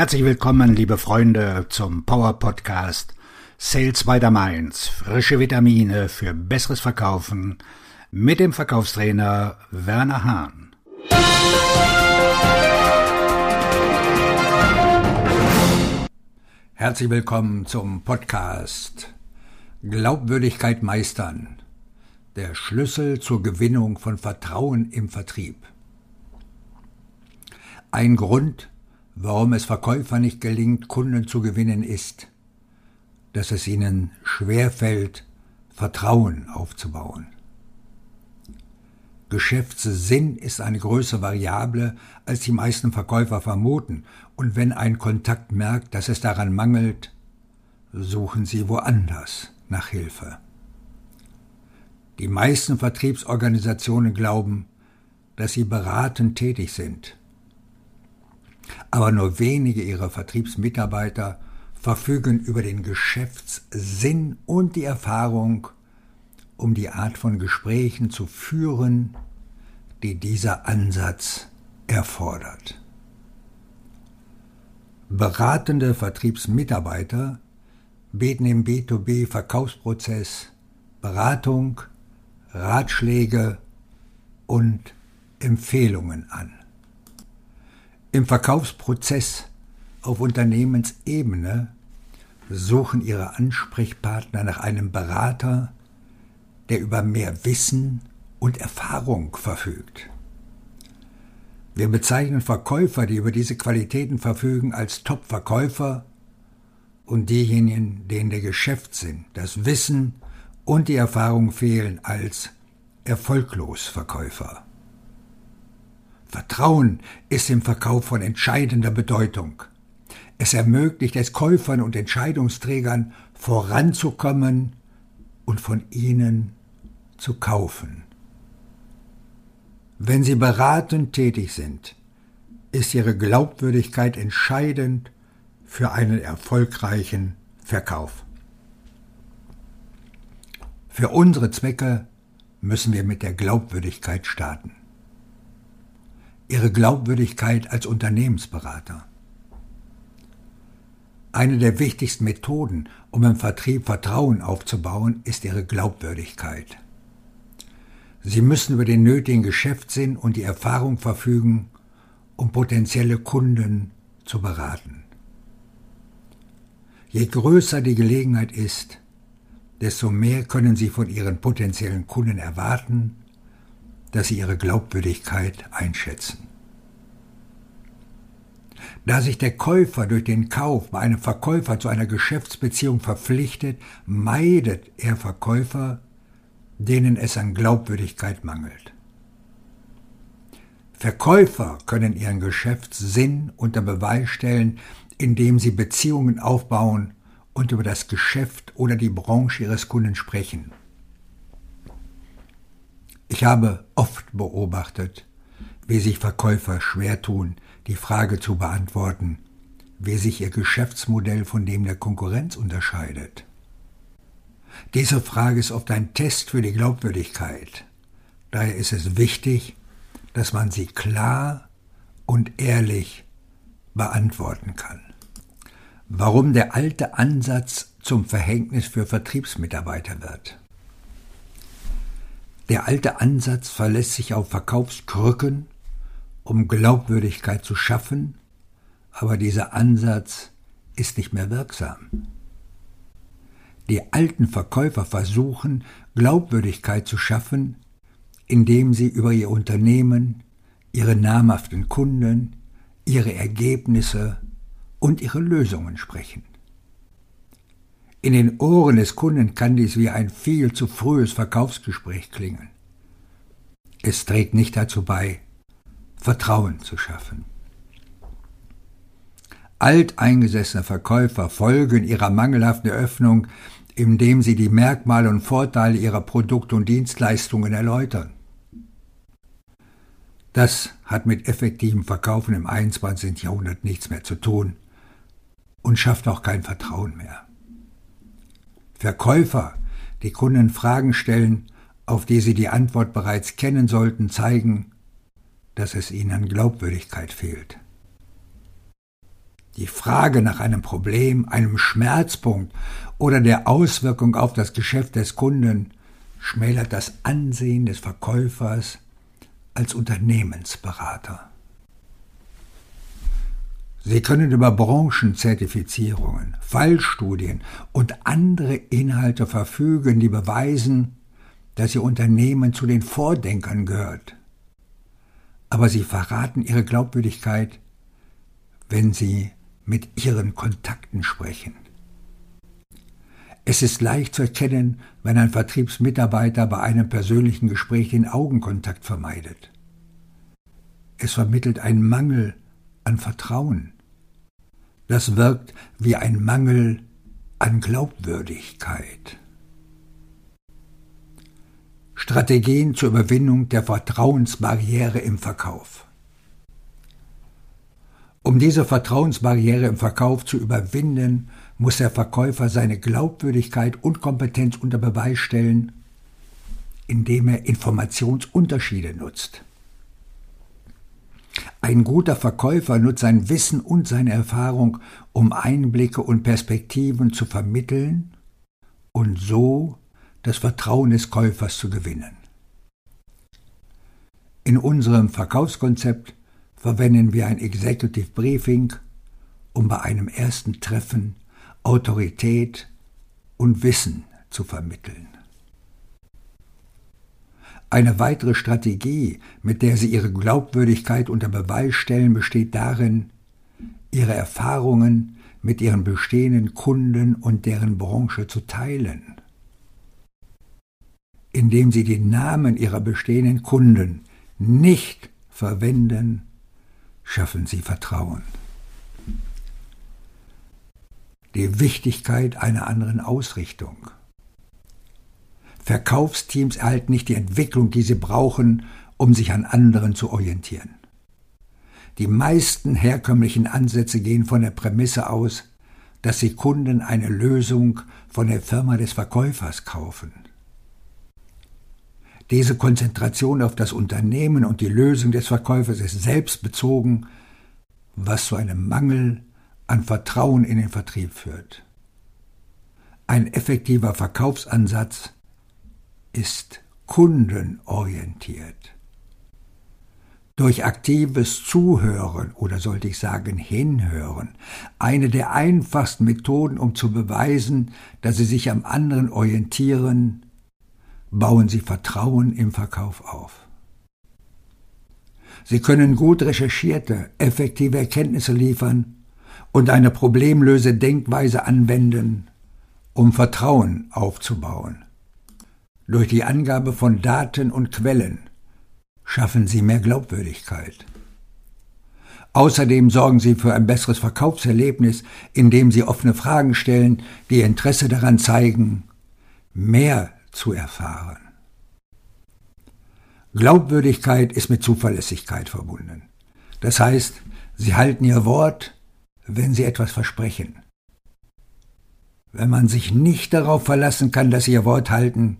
Herzlich willkommen, liebe Freunde, zum Power Podcast Sales by the Mainz. Frische Vitamine für besseres Verkaufen mit dem Verkaufstrainer Werner Hahn. Herzlich willkommen zum Podcast Glaubwürdigkeit meistern. Der Schlüssel zur Gewinnung von Vertrauen im Vertrieb. Ein Grund, warum es Verkäufern nicht gelingt, Kunden zu gewinnen, ist, dass es ihnen schwerfällt, Vertrauen aufzubauen. Geschäftssinn ist eine größere Variable, als die meisten Verkäufer vermuten, und wenn ein Kontakt merkt, dass es daran mangelt, suchen sie woanders nach Hilfe. Die meisten Vertriebsorganisationen glauben, dass sie beratend tätig sind. Aber nur wenige ihrer Vertriebsmitarbeiter verfügen über den Geschäftssinn und die Erfahrung, um die Art von Gesprächen zu führen, die dieser Ansatz erfordert. Beratende Vertriebsmitarbeiter bieten im B2B-Verkaufsprozess Beratung, Ratschläge und Empfehlungen an. Im Verkaufsprozess auf Unternehmensebene suchen Ihre Ansprechpartner nach einem Berater, der über mehr Wissen und Erfahrung verfügt. Wir bezeichnen Verkäufer, die über diese Qualitäten verfügen, als Top-Verkäufer und diejenigen, denen der Geschäftssinn, das Wissen und die Erfahrung fehlen, als erfolglos Verkäufer. Vertrauen ist im Verkauf von entscheidender Bedeutung. Es ermöglicht es Käufern und Entscheidungsträgern voranzukommen und von ihnen zu kaufen. Wenn sie beratend tätig sind, ist ihre Glaubwürdigkeit entscheidend für einen erfolgreichen Verkauf. Für unsere Zwecke müssen wir mit der Glaubwürdigkeit starten. Ihre Glaubwürdigkeit als Unternehmensberater. Eine der wichtigsten Methoden, um im Vertrieb Vertrauen aufzubauen, ist ihre Glaubwürdigkeit. Sie müssen über den nötigen Geschäftssinn und die Erfahrung verfügen, um potenzielle Kunden zu beraten. Je größer die Gelegenheit ist, desto mehr können Sie von Ihren potenziellen Kunden erwarten, dass sie ihre Glaubwürdigkeit einschätzen. Da sich der Käufer durch den Kauf bei einem Verkäufer zu einer Geschäftsbeziehung verpflichtet, meidet er Verkäufer, denen es an Glaubwürdigkeit mangelt. Verkäufer können ihren Geschäftssinn unter Beweis stellen, indem sie Beziehungen aufbauen und über das Geschäft oder die Branche ihres Kunden sprechen. Ich habe oft beobachtet, wie sich Verkäufer schwer tun, die Frage zu beantworten, wie sich ihr Geschäftsmodell von dem der Konkurrenz unterscheidet. Diese Frage ist oft ein Test für die Glaubwürdigkeit. Daher ist es wichtig, dass man sie klar und ehrlich beantworten kann. Warum der alte Ansatz zum Verhängnis für Vertriebsmitarbeiter wird. Der alte Ansatz verlässt sich auf Verkaufskrücken, um Glaubwürdigkeit zu schaffen, aber dieser Ansatz ist nicht mehr wirksam. Die alten Verkäufer versuchen, Glaubwürdigkeit zu schaffen, indem sie über ihr Unternehmen, ihre namhaften Kunden, ihre Ergebnisse und ihre Lösungen sprechen. In den Ohren des Kunden kann dies wie ein viel zu frühes Verkaufsgespräch klingen. Es trägt nicht dazu bei, Vertrauen zu schaffen. Alteingesessene Verkäufer folgen ihrer mangelhaften Eröffnung indem sie die Merkmale und Vorteile ihrer Produkte und Dienstleistungen erläutern. Das hat mit effektivem Verkaufen im 21. Jahrhundert nichts mehr zu tun und schafft auch kein Vertrauen mehr. Verkäufer, die Kunden Fragen stellen, auf die sie die Antwort bereits kennen sollten, zeigen, dass es ihnen an Glaubwürdigkeit fehlt. Die Frage nach einem Problem, einem Schmerzpunkt oder der Auswirkung auf das Geschäft des Kunden schmälert das Ansehen des Verkäufers als Unternehmensberater. Sie können über Branchenzertifizierungen, Fallstudien und andere Inhalte verfügen, die beweisen, dass Ihr Unternehmen zu den Vordenkern gehört. Aber Sie verraten Ihre Glaubwürdigkeit, wenn Sie mit Ihren Kontakten sprechen. Es ist leicht zu erkennen, wenn ein Vertriebsmitarbeiter bei einem persönlichen Gespräch den Augenkontakt vermeidet. Es vermittelt einen Mangel an Vertrauen. Das wirkt wie ein Mangel an Glaubwürdigkeit. Strategien zur Überwindung der Vertrauensbarriere im Verkauf. Um diese Vertrauensbarriere im Verkauf zu überwinden, muss der Verkäufer seine Glaubwürdigkeit und Kompetenz unter Beweis stellen, indem er Informationsunterschiede nutzt. Ein guter Verkäufer nutzt sein Wissen und seine Erfahrung, um Einblicke und Perspektiven zu vermitteln und so das Vertrauen des Käufers zu gewinnen. In unserem Verkaufskonzept verwenden wir ein Executive Briefing, um bei einem ersten Treffen Autorität und Wissen zu vermitteln. Eine weitere Strategie, mit der Sie Ihre Glaubwürdigkeit unter Beweis stellen, besteht darin, Ihre Erfahrungen mit Ihren bestehenden Kunden und deren Branche zu teilen. Indem Sie die Namen Ihrer bestehenden Kunden nicht verwenden, schaffen Sie Vertrauen. Die Wichtigkeit einer anderen Ausrichtung. Verkaufsteams erhalten nicht die Entwicklung, die sie brauchen, um sich an anderen zu orientieren. Die meisten herkömmlichen Ansätze gehen von der Prämisse aus, dass sie Kunden eine Lösung von der Firma des Verkäufers kaufen. Diese Konzentration auf das Unternehmen und die Lösung des Verkäufers ist selbstbezogen, was zu einem Mangel an Vertrauen in den Vertrieb führt. Ein effektiver Verkaufsansatz ist kundenorientiert. Durch aktives Zuhören oder sollte ich sagen Hinhören, eine der einfachsten Methoden, um zu beweisen, dass Sie sich am anderen orientieren, bauen Sie Vertrauen im Verkauf auf. Sie können gut recherchierte, effektive Erkenntnisse liefern und eine problemlöse Denkweise anwenden, um Vertrauen aufzubauen. Durch die Angabe von Daten und Quellen schaffen Sie mehr Glaubwürdigkeit. Außerdem sorgen Sie für ein besseres Verkaufserlebnis, indem Sie offene Fragen stellen, die Interesse daran zeigen, mehr zu erfahren. Glaubwürdigkeit ist mit Zuverlässigkeit verbunden. Das heißt, Sie halten Ihr Wort, wenn Sie etwas versprechen. Wenn man sich nicht darauf verlassen kann, dass Sie Ihr Wort halten,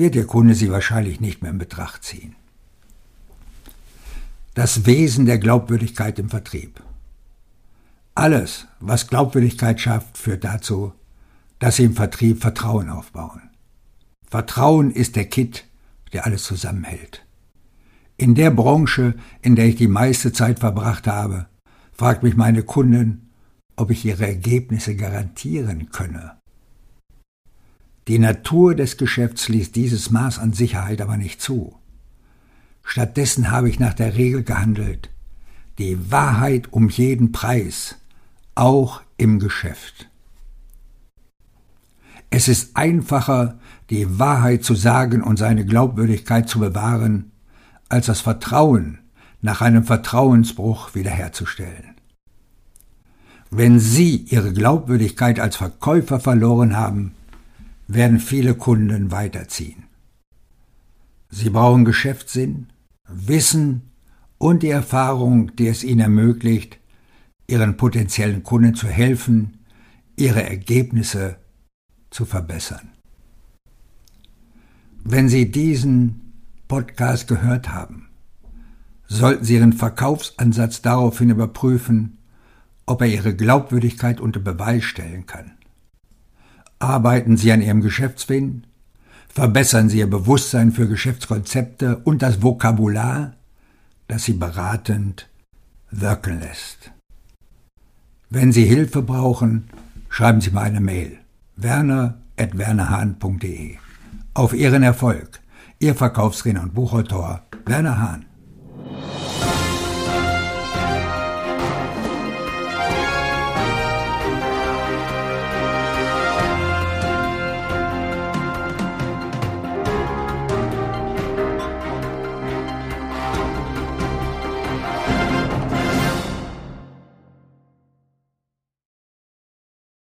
wird Ihr Kunde Sie wahrscheinlich nicht mehr in Betracht ziehen. Das Wesen der Glaubwürdigkeit im Vertrieb. Alles, was Glaubwürdigkeit schafft, führt dazu, dass Sie im Vertrieb Vertrauen aufbauen. Vertrauen ist der Kit, der alles zusammenhält. In der Branche, in der ich die meiste Zeit verbracht habe, fragt mich meine Kunden, ob ich ihre Ergebnisse garantieren könne. Die Natur des Geschäfts ließ dieses Maß an Sicherheit aber nicht zu. Stattdessen habe ich nach der Regel gehandelt, die Wahrheit um jeden Preis, auch im Geschäft. Es ist einfacher, die Wahrheit zu sagen und seine Glaubwürdigkeit zu bewahren, als das Vertrauen nach einem Vertrauensbruch wiederherzustellen. Wenn Sie Ihre Glaubwürdigkeit als Verkäufer verloren haben, werden viele Kunden weiterziehen. Sie brauchen Geschäftssinn, Wissen und die Erfahrung, die es ihnen ermöglicht, ihren potenziellen Kunden zu helfen, ihre Ergebnisse zu verbessern. Wenn Sie diesen Podcast gehört haben, sollten Sie Ihren Verkaufsansatz daraufhin überprüfen, ob er Ihre Glaubwürdigkeit unter Beweis stellen kann. Arbeiten Sie an Ihrem Geschäftswillen? Verbessern Sie Ihr Bewusstsein für Geschäftskonzepte und das Vokabular, das Sie beratend wirken lässt. Wenn Sie Hilfe brauchen, schreiben Sie mir eine Mail. werner.wernerhahn.de Auf Ihren Erfolg. Ihr Verkaufsredner und Buchautor Werner Hahn.